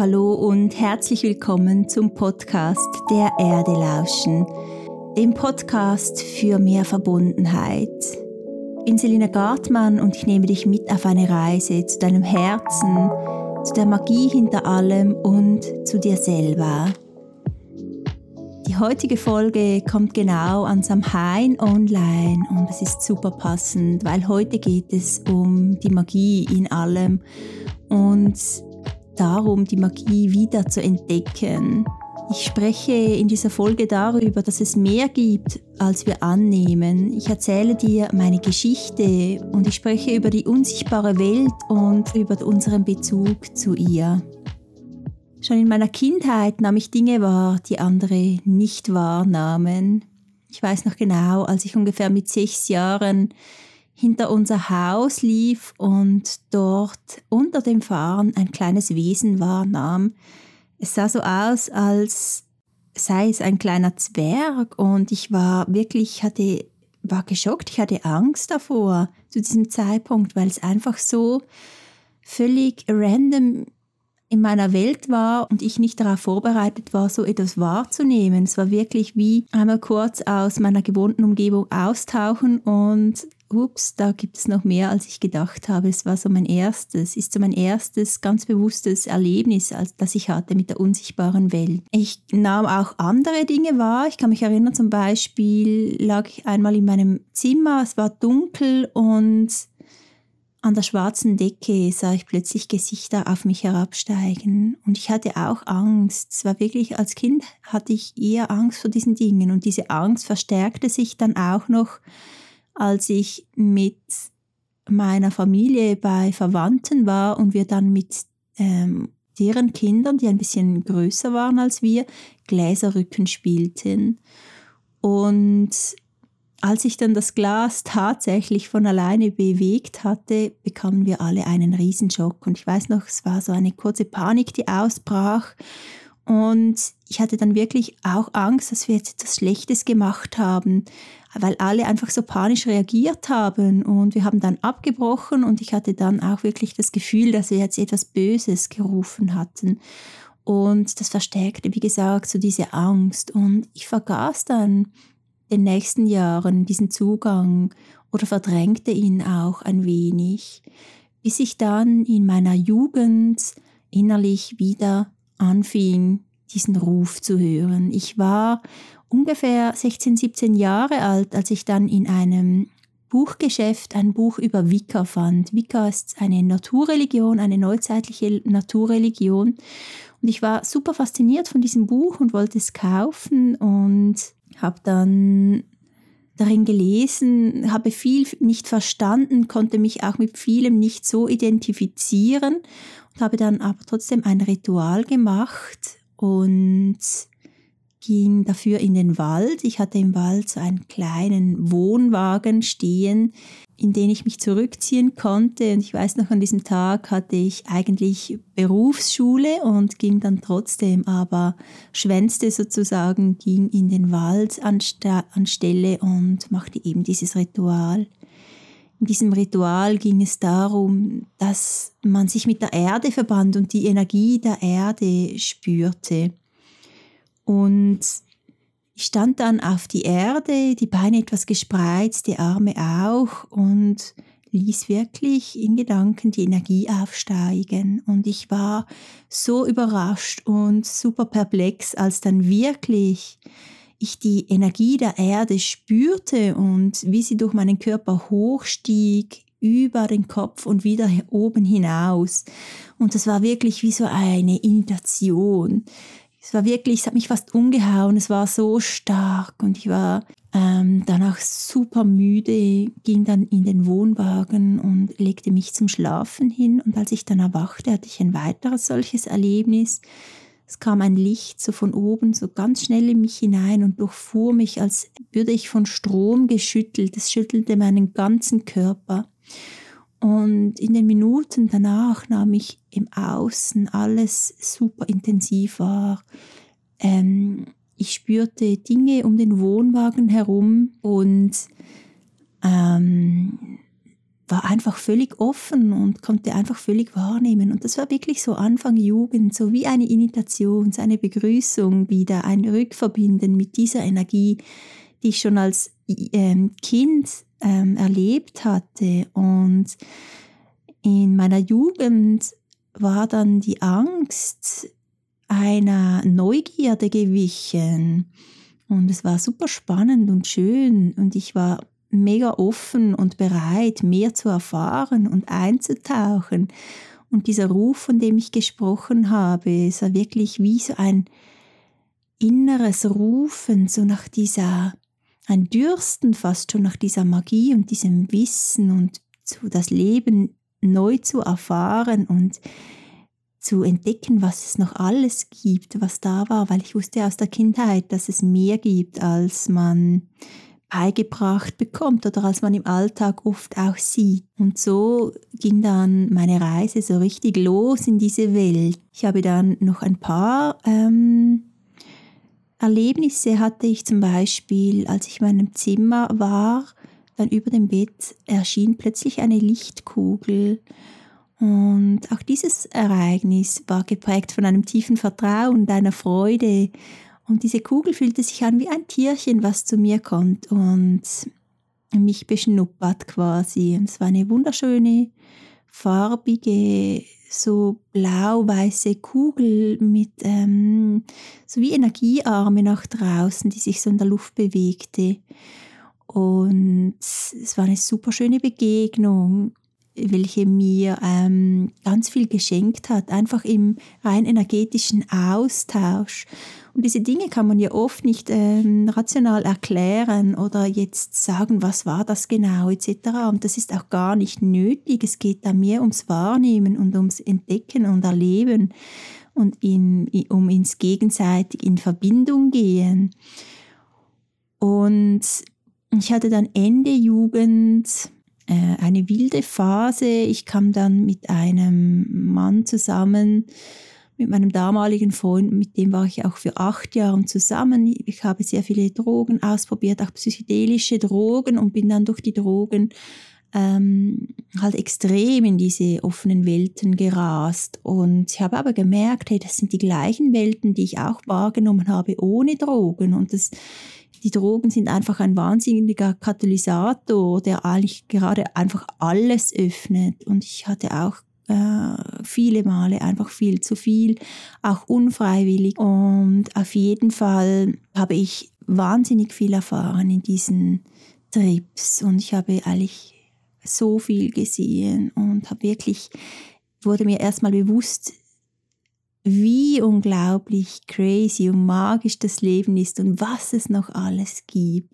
Hallo und herzlich willkommen zum Podcast Der Erde lauschen, dem Podcast für mehr Verbundenheit. Ich bin Selina Gartmann und ich nehme dich mit auf eine Reise zu deinem Herzen, zu der Magie hinter allem und zu dir selber. Die heutige Folge kommt genau an Samhain online und es ist super passend, weil heute geht es um die Magie in allem und darum, die Magie wieder zu entdecken. Ich spreche in dieser Folge darüber, dass es mehr gibt, als wir annehmen. Ich erzähle dir meine Geschichte und ich spreche über die unsichtbare Welt und über unseren Bezug zu ihr. Schon in meiner Kindheit nahm ich Dinge wahr, die andere nicht wahrnahmen. Ich weiß noch genau, als ich ungefähr mit sechs Jahren hinter unser Haus lief und dort unter dem Fahren ein kleines Wesen wahrnahm. Es sah so aus, als sei es ein kleiner Zwerg und ich war wirklich, hatte, war geschockt, ich hatte Angst davor zu diesem Zeitpunkt, weil es einfach so völlig random in meiner Welt war und ich nicht darauf vorbereitet war, so etwas wahrzunehmen. Es war wirklich wie einmal kurz aus meiner gewohnten Umgebung austauchen und ups, da gibt es noch mehr, als ich gedacht habe. Es war so mein erstes, ist so mein erstes ganz bewusstes Erlebnis, das ich hatte mit der unsichtbaren Welt. Ich nahm auch andere Dinge wahr. Ich kann mich erinnern, zum Beispiel lag ich einmal in meinem Zimmer, es war dunkel und an der schwarzen Decke sah ich plötzlich Gesichter auf mich herabsteigen und ich hatte auch Angst. Es war wirklich, als Kind hatte ich eher Angst vor diesen Dingen und diese Angst verstärkte sich dann auch noch als ich mit meiner Familie bei Verwandten war und wir dann mit ähm, deren Kindern, die ein bisschen größer waren als wir, Gläserrücken spielten. Und als ich dann das Glas tatsächlich von alleine bewegt hatte, bekamen wir alle einen Riesenschock. Und ich weiß noch, es war so eine kurze Panik, die ausbrach. Und ich hatte dann wirklich auch Angst, dass wir jetzt etwas Schlechtes gemacht haben weil alle einfach so panisch reagiert haben und wir haben dann abgebrochen und ich hatte dann auch wirklich das Gefühl, dass wir jetzt etwas Böses gerufen hatten. Und das verstärkte, wie gesagt, so diese Angst. Und ich vergaß dann den nächsten Jahren diesen Zugang oder verdrängte ihn auch ein wenig, bis ich dann in meiner Jugend innerlich wieder anfing, diesen Ruf zu hören. Ich war ungefähr 16, 17 Jahre alt, als ich dann in einem Buchgeschäft ein Buch über Wicca fand. Wicca ist eine Naturreligion, eine neuzeitliche Naturreligion. Und ich war super fasziniert von diesem Buch und wollte es kaufen und habe dann darin gelesen, habe viel nicht verstanden, konnte mich auch mit vielem nicht so identifizieren und habe dann aber trotzdem ein Ritual gemacht und ging dafür in den Wald. Ich hatte im Wald so einen kleinen Wohnwagen stehen, in den ich mich zurückziehen konnte. Und ich weiß noch, an diesem Tag hatte ich eigentlich Berufsschule und ging dann trotzdem, aber schwänzte sozusagen, ging in den Wald anstelle und machte eben dieses Ritual. In diesem Ritual ging es darum, dass man sich mit der Erde verband und die Energie der Erde spürte. Und ich stand dann auf die Erde, die Beine etwas gespreizt, die Arme auch und ließ wirklich in Gedanken die Energie aufsteigen. Und ich war so überrascht und super perplex, als dann wirklich ich die Energie der Erde spürte und wie sie durch meinen Körper hochstieg, über den Kopf und wieder oben hinaus. Und das war wirklich wie so eine Imitation es war wirklich, es hat mich fast umgehauen, es war so stark und ich war ähm, danach super müde, ging dann in den Wohnwagen und legte mich zum Schlafen hin und als ich dann erwachte, hatte ich ein weiteres solches Erlebnis. Es kam ein Licht so von oben, so ganz schnell in mich hinein und durchfuhr mich, als würde ich von Strom geschüttelt. Es schüttelte meinen ganzen Körper. Und in den Minuten danach nahm ich im Außen alles super intensiv wahr. Ähm, ich spürte Dinge um den Wohnwagen herum und ähm, war einfach völlig offen und konnte einfach völlig wahrnehmen. Und das war wirklich so Anfang Jugend, so wie eine Imitation, so eine Begrüßung wieder, ein Rückverbinden mit dieser Energie, die ich schon als Kind ähm, erlebt hatte. Und in meiner Jugend war dann die Angst einer Neugierde gewichen. Und es war super spannend und schön. Und ich war mega offen und bereit, mehr zu erfahren und einzutauchen. Und dieser Ruf, von dem ich gesprochen habe, ist ja wirklich wie so ein inneres Rufen, so nach dieser, ein Dürsten fast schon nach dieser Magie und diesem Wissen und so das Leben neu zu erfahren und zu entdecken, was es noch alles gibt, was da war, weil ich wusste aus der Kindheit, dass es mehr gibt, als man beigebracht bekommt oder als man im Alltag oft auch sieht. Und so ging dann meine Reise so richtig los in diese Welt. Ich habe dann noch ein paar ähm, Erlebnisse hatte ich zum Beispiel, als ich in meinem Zimmer war, dann über dem Bett erschien plötzlich eine Lichtkugel. Und auch dieses Ereignis war geprägt von einem tiefen Vertrauen und einer Freude und diese Kugel fühlte sich an wie ein Tierchen, was zu mir kommt und mich beschnuppert quasi. Und es war eine wunderschöne, farbige, so blau-weiße Kugel mit ähm, so wie Energiearme nach draußen, die sich so in der Luft bewegte. Und es war eine super schöne Begegnung welche mir ähm, ganz viel geschenkt hat, einfach im rein energetischen Austausch. Und diese Dinge kann man ja oft nicht ähm, rational erklären oder jetzt sagen, was war das genau etc. Und das ist auch gar nicht nötig. Es geht da mehr ums Wahrnehmen und ums Entdecken und Erleben und in, um ins gegenseitig in Verbindung gehen. Und ich hatte dann Ende Jugend äh, eine wilde Phase. Ich kam dann mit einem Mann zusammen, mit meinem damaligen Freund, mit dem war ich auch für acht Jahre zusammen. Ich habe sehr viele Drogen ausprobiert, auch psychedelische Drogen und bin dann durch die Drogen ähm, halt extrem in diese offenen Welten gerast. Und ich habe aber gemerkt, hey, das sind die gleichen Welten, die ich auch wahrgenommen habe ohne Drogen. Und das die Drogen sind einfach ein wahnsinniger Katalysator, der eigentlich gerade einfach alles öffnet. Und ich hatte auch äh, viele Male einfach viel zu viel, auch unfreiwillig. Und auf jeden Fall habe ich wahnsinnig viel erfahren in diesen Trips. Und ich habe eigentlich so viel gesehen und habe wirklich, wurde mir erstmal bewusst, wie unglaublich crazy und magisch das Leben ist und was es noch alles gibt.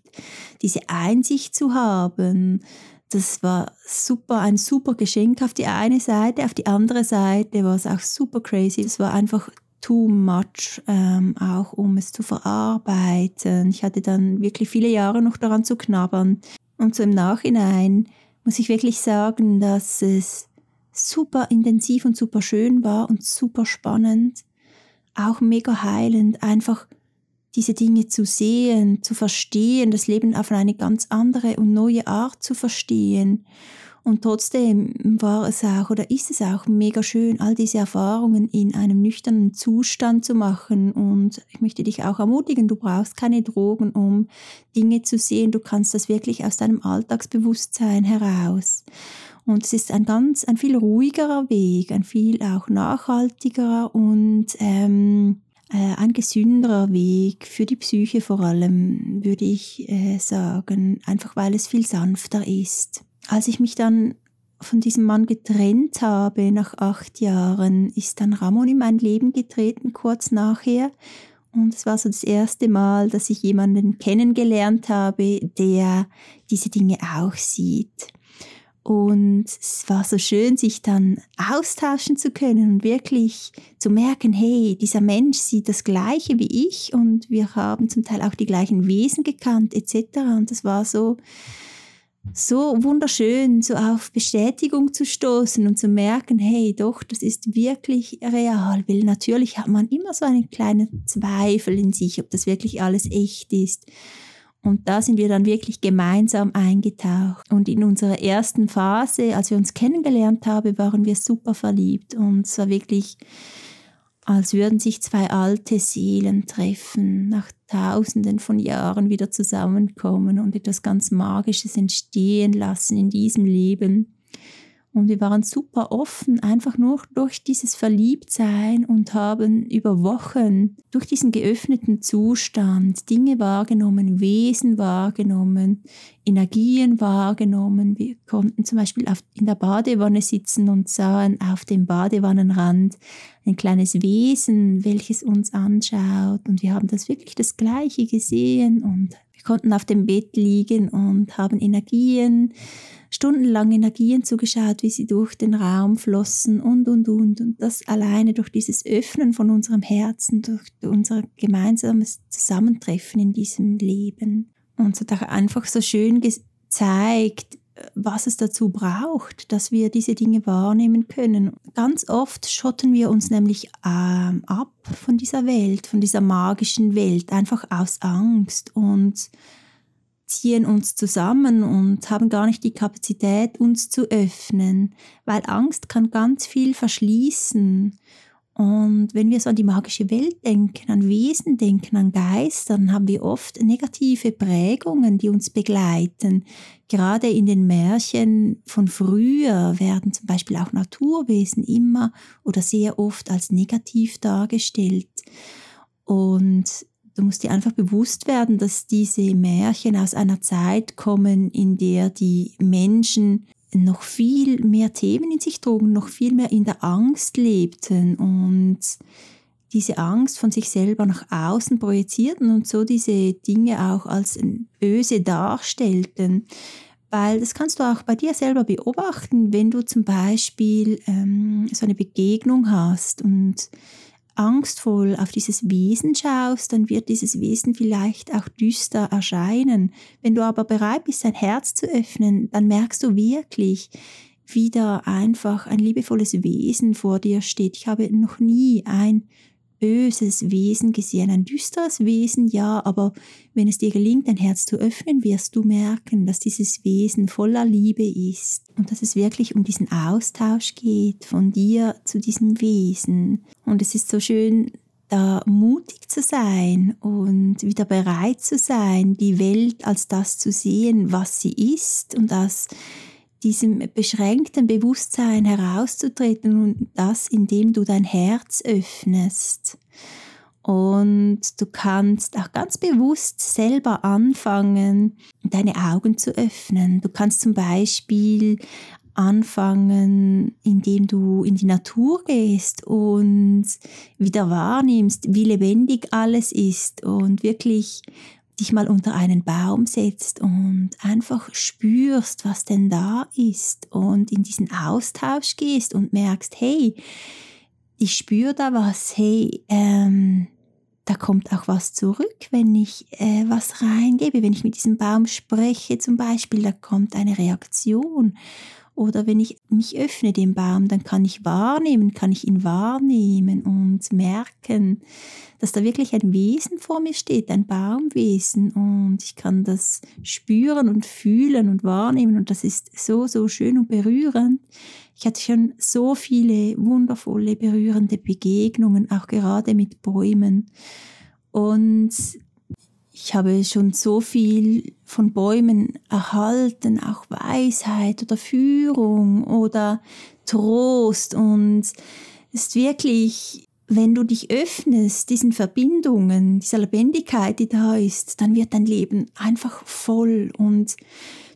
Diese Einsicht zu haben, das war super, ein super Geschenk auf die eine Seite, auf die andere Seite war es auch super crazy. Es war einfach too much, ähm, auch um es zu verarbeiten. Ich hatte dann wirklich viele Jahre noch daran zu knabbern. Und so im Nachhinein muss ich wirklich sagen, dass es super intensiv und super schön war und super spannend, auch mega heilend, einfach diese Dinge zu sehen, zu verstehen, das Leben auf eine ganz andere und neue Art zu verstehen. Und trotzdem war es auch oder ist es auch mega schön, all diese Erfahrungen in einem nüchternen Zustand zu machen. Und ich möchte dich auch ermutigen, du brauchst keine Drogen, um Dinge zu sehen. Du kannst das wirklich aus deinem Alltagsbewusstsein heraus. Und es ist ein ganz, ein viel ruhigerer Weg, ein viel auch nachhaltigerer und ähm, äh, ein gesünderer Weg für die Psyche vor allem, würde ich äh, sagen, einfach weil es viel sanfter ist. Als ich mich dann von diesem Mann getrennt habe nach acht Jahren, ist dann Ramon in mein Leben getreten, kurz nachher. Und es war so das erste Mal, dass ich jemanden kennengelernt habe, der diese Dinge auch sieht. Und es war so schön, sich dann austauschen zu können und wirklich zu merken, hey, dieser Mensch sieht das Gleiche wie ich und wir haben zum Teil auch die gleichen Wesen gekannt etc. Und das war so, so wunderschön, so auf Bestätigung zu stoßen und zu merken, hey, doch, das ist wirklich real, weil natürlich hat man immer so einen kleinen Zweifel in sich, ob das wirklich alles echt ist. Und da sind wir dann wirklich gemeinsam eingetaucht. Und in unserer ersten Phase, als wir uns kennengelernt haben, waren wir super verliebt. Und es war wirklich, als würden sich zwei alte Seelen treffen, nach Tausenden von Jahren wieder zusammenkommen und etwas ganz Magisches entstehen lassen in diesem Leben. Und wir waren super offen, einfach nur durch dieses Verliebtsein und haben über Wochen durch diesen geöffneten Zustand Dinge wahrgenommen, Wesen wahrgenommen, Energien wahrgenommen. Wir konnten zum Beispiel auf, in der Badewanne sitzen und sahen auf dem Badewannenrand ein kleines Wesen, welches uns anschaut. Und wir haben das wirklich das Gleiche gesehen und konnten auf dem Bett liegen und haben Energien stundenlang Energien zugeschaut, wie sie durch den Raum flossen und, und, und. Und das alleine durch dieses Öffnen von unserem Herzen, durch unser gemeinsames Zusammentreffen in diesem Leben. Und es hat auch einfach so schön gezeigt, was es dazu braucht, dass wir diese Dinge wahrnehmen können. Ganz oft schotten wir uns nämlich ähm, ab von dieser Welt, von dieser magischen Welt, einfach aus Angst und ziehen uns zusammen und haben gar nicht die Kapazität, uns zu öffnen, weil Angst kann ganz viel verschließen. Und wenn wir so an die magische Welt denken, an Wesen denken, an Geister, dann haben wir oft negative Prägungen, die uns begleiten. Gerade in den Märchen von früher werden zum Beispiel auch Naturwesen immer oder sehr oft als negativ dargestellt. Und Du musst dir einfach bewusst werden, dass diese Märchen aus einer Zeit kommen, in der die Menschen noch viel mehr Themen in sich trugen, noch viel mehr in der Angst lebten und diese Angst von sich selber nach außen projizierten und so diese Dinge auch als böse darstellten. Weil das kannst du auch bei dir selber beobachten, wenn du zum Beispiel ähm, so eine Begegnung hast und angstvoll auf dieses Wesen schaust, dann wird dieses Wesen vielleicht auch düster erscheinen. Wenn du aber bereit bist, dein Herz zu öffnen, dann merkst du wirklich, wie da einfach ein liebevolles Wesen vor dir steht. Ich habe noch nie ein böses Wesen gesehen, ein düsteres Wesen, ja, aber wenn es dir gelingt, dein Herz zu öffnen, wirst du merken, dass dieses Wesen voller Liebe ist und dass es wirklich um diesen Austausch geht von dir zu diesem Wesen. Und es ist so schön, da mutig zu sein und wieder bereit zu sein, die Welt als das zu sehen, was sie ist und das diesem beschränkten Bewusstsein herauszutreten und das, indem du dein Herz öffnest. Und du kannst auch ganz bewusst selber anfangen, deine Augen zu öffnen. Du kannst zum Beispiel anfangen, indem du in die Natur gehst und wieder wahrnimmst, wie lebendig alles ist und wirklich dich mal unter einen Baum setzt und einfach spürst, was denn da ist und in diesen Austausch gehst und merkst, hey, ich spüre da was, hey, ähm, da kommt auch was zurück, wenn ich äh, was reingebe, wenn ich mit diesem Baum spreche zum Beispiel, da kommt eine Reaktion oder wenn ich mich öffne dem Baum, dann kann ich wahrnehmen, kann ich ihn wahrnehmen und merken, dass da wirklich ein Wesen vor mir steht, ein Baumwesen. Und ich kann das spüren und fühlen und wahrnehmen. Und das ist so, so schön und berührend. Ich hatte schon so viele wundervolle, berührende Begegnungen, auch gerade mit Bäumen. Und ich habe schon so viel von Bäumen erhalten, auch Weisheit oder Führung oder Trost. Und es ist wirklich, wenn du dich öffnest, diesen Verbindungen, dieser Lebendigkeit, die da ist, dann wird dein Leben einfach voll und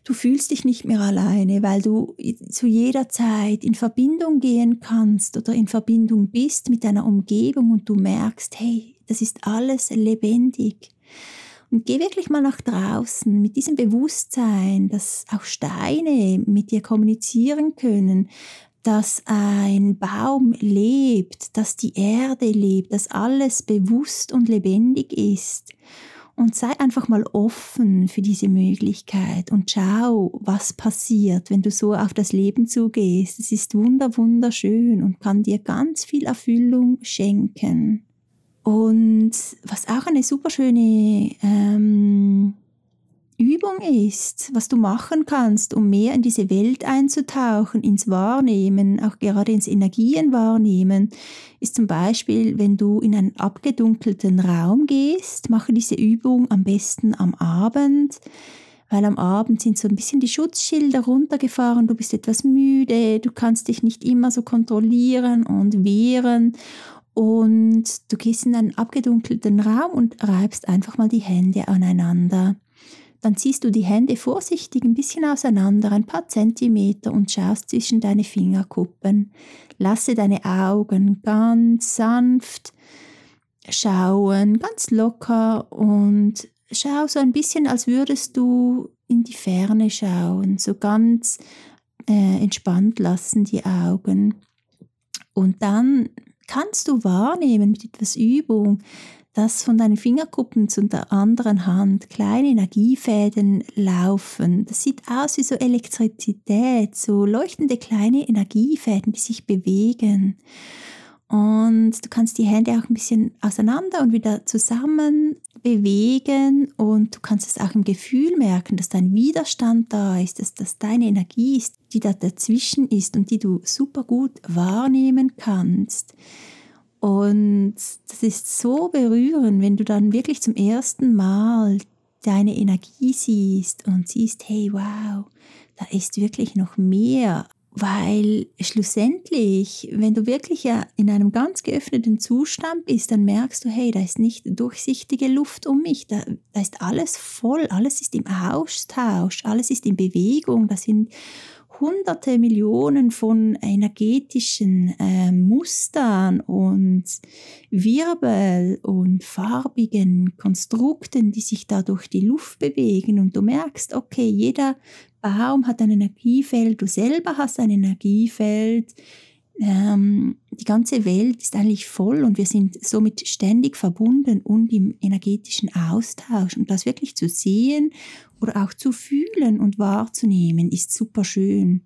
du fühlst dich nicht mehr alleine, weil du zu jeder Zeit in Verbindung gehen kannst oder in Verbindung bist mit deiner Umgebung und du merkst, hey, das ist alles lebendig. Und geh wirklich mal nach draußen mit diesem Bewusstsein, dass auch Steine mit dir kommunizieren können, dass ein Baum lebt, dass die Erde lebt, dass alles bewusst und lebendig ist. Und sei einfach mal offen für diese Möglichkeit und schau, was passiert, wenn du so auf das Leben zugehst. Es ist wunder, wunderschön und kann dir ganz viel Erfüllung schenken. Und was auch eine super schöne ähm, Übung ist, was du machen kannst, um mehr in diese Welt einzutauchen, ins Wahrnehmen, auch gerade ins Energienwahrnehmen, ist zum Beispiel, wenn du in einen abgedunkelten Raum gehst, mache diese Übung am besten am Abend, weil am Abend sind so ein bisschen die Schutzschilder runtergefahren, du bist etwas müde, du kannst dich nicht immer so kontrollieren und wehren und du gehst in einen abgedunkelten Raum und reibst einfach mal die Hände aneinander. Dann ziehst du die Hände vorsichtig ein bisschen auseinander, ein paar Zentimeter und schaust zwischen deine Fingerkuppen. Lasse deine Augen ganz sanft schauen, ganz locker und schau so ein bisschen, als würdest du in die Ferne schauen, so ganz äh, entspannt lassen die Augen. Und dann kannst du wahrnehmen mit etwas Übung, dass von deinen Fingerkuppen zu der anderen Hand kleine Energiefäden laufen. Das sieht aus wie so Elektrizität, so leuchtende kleine Energiefäden, die sich bewegen. Und du kannst die Hände auch ein bisschen auseinander und wieder zusammen bewegen und du kannst es auch im Gefühl merken, dass dein Widerstand da ist, dass das deine Energie ist, die da dazwischen ist und die du super gut wahrnehmen kannst. Und das ist so berührend, wenn du dann wirklich zum ersten Mal deine Energie siehst und siehst, hey, wow, da ist wirklich noch mehr. Weil schlussendlich, wenn du wirklich in einem ganz geöffneten Zustand bist, dann merkst du, hey, da ist nicht durchsichtige Luft um mich, da, da ist alles voll, alles ist im Austausch, alles ist in Bewegung, da sind hunderte Millionen von energetischen äh, Mustern und Wirbel und farbigen Konstrukten, die sich da durch die Luft bewegen. Und du merkst, okay, jeder Baum hat ein Energiefeld, du selber hast ein Energiefeld. Ähm, die ganze Welt ist eigentlich voll und wir sind somit ständig verbunden und im energetischen Austausch. Und das wirklich zu sehen oder auch zu fühlen und wahrzunehmen, ist super schön.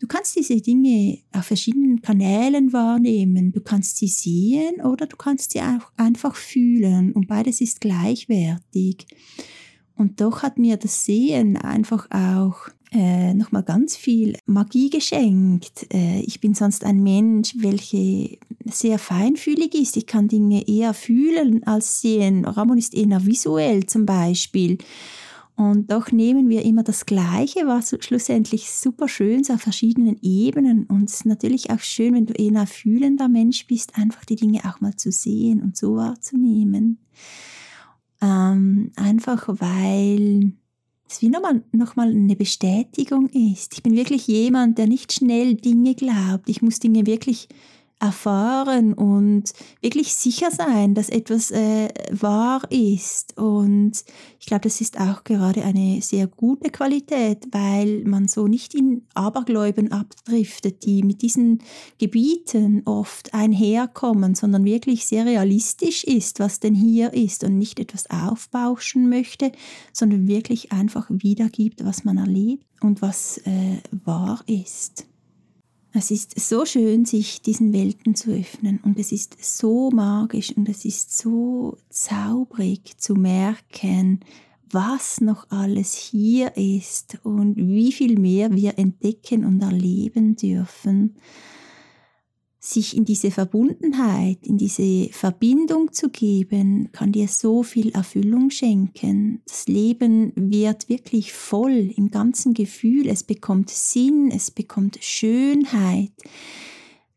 Du kannst diese Dinge auf verschiedenen Kanälen wahrnehmen. Du kannst sie sehen oder du kannst sie auch einfach fühlen. Und beides ist gleichwertig. Und doch hat mir das Sehen einfach auch äh, nochmal ganz viel Magie geschenkt. Äh, ich bin sonst ein Mensch, welcher sehr feinfühlig ist. Ich kann Dinge eher fühlen als sehen. Ramon ist eher visuell zum Beispiel. Und doch nehmen wir immer das Gleiche, was schlussendlich super schön so auf verschiedenen Ebenen. Und es ist natürlich auch schön, wenn du eher fühlender Mensch bist, einfach die Dinge auch mal zu sehen und so wahrzunehmen. Ähm, einfach weil es wie nochmal noch mal eine Bestätigung ist. Ich bin wirklich jemand, der nicht schnell Dinge glaubt. Ich muss Dinge wirklich erfahren und wirklich sicher sein, dass etwas äh, wahr ist. Und ich glaube, das ist auch gerade eine sehr gute Qualität, weil man so nicht in Abergläuben abdriftet, die mit diesen Gebieten oft einherkommen, sondern wirklich sehr realistisch ist, was denn hier ist und nicht etwas aufbauschen möchte, sondern wirklich einfach wiedergibt, was man erlebt und was äh, wahr ist. Es ist so schön, sich diesen Welten zu öffnen. Und es ist so magisch und es ist so zaubrig zu merken, was noch alles hier ist und wie viel mehr wir entdecken und erleben dürfen sich in diese Verbundenheit, in diese Verbindung zu geben, kann dir so viel Erfüllung schenken. Das Leben wird wirklich voll im ganzen Gefühl, es bekommt Sinn, es bekommt Schönheit.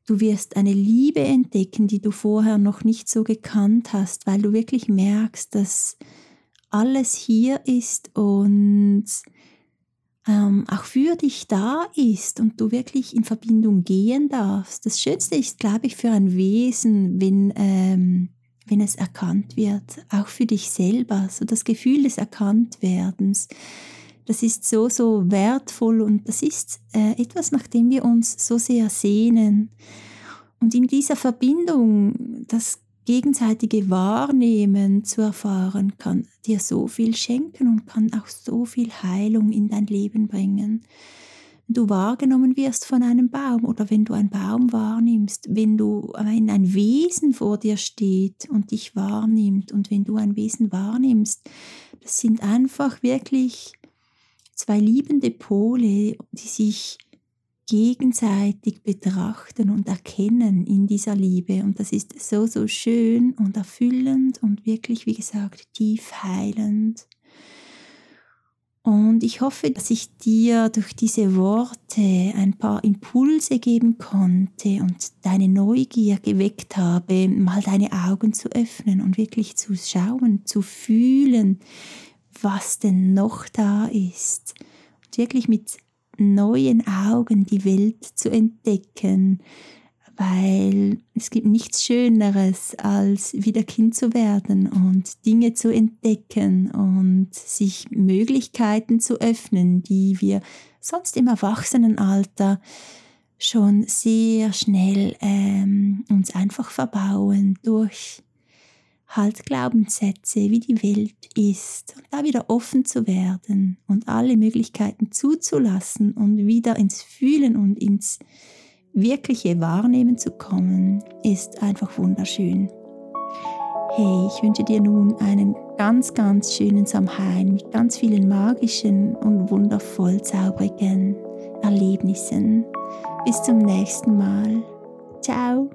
Du wirst eine Liebe entdecken, die du vorher noch nicht so gekannt hast, weil du wirklich merkst, dass alles hier ist und ähm, auch für dich da ist und du wirklich in Verbindung gehen darfst. Das Schönste ist, glaube ich, für ein Wesen, wenn, ähm, wenn es erkannt wird, auch für dich selber, so das Gefühl des Erkanntwerdens. Das ist so, so wertvoll und das ist äh, etwas, nach dem wir uns so sehr sehnen. Und in dieser Verbindung, das gegenseitige Wahrnehmen zu erfahren, kann dir so viel schenken und kann auch so viel Heilung in dein Leben bringen. du wahrgenommen wirst von einem Baum oder wenn du einen Baum wahrnimmst, wenn du wenn ein Wesen vor dir steht und dich wahrnimmt und wenn du ein Wesen wahrnimmst, das sind einfach wirklich zwei liebende Pole, die sich gegenseitig betrachten und erkennen in dieser Liebe. Und das ist so, so schön und erfüllend und wirklich, wie gesagt, tief heilend. Und ich hoffe, dass ich dir durch diese Worte ein paar Impulse geben konnte und deine Neugier geweckt habe, mal deine Augen zu öffnen und wirklich zu schauen, zu fühlen, was denn noch da ist. Und wirklich mit neuen Augen die Welt zu entdecken, weil es gibt nichts Schöneres, als wieder Kind zu werden und Dinge zu entdecken und sich Möglichkeiten zu öffnen, die wir sonst im Erwachsenenalter schon sehr schnell ähm, uns einfach verbauen durch halt Glaubenssätze, wie die Welt ist, und da wieder offen zu werden und alle Möglichkeiten zuzulassen und wieder ins Fühlen und ins wirkliche Wahrnehmen zu kommen, ist einfach wunderschön. Hey, ich wünsche dir nun einen ganz, ganz schönen Samhain mit ganz vielen magischen und wundervoll zaubrigen Erlebnissen. Bis zum nächsten Mal. Ciao.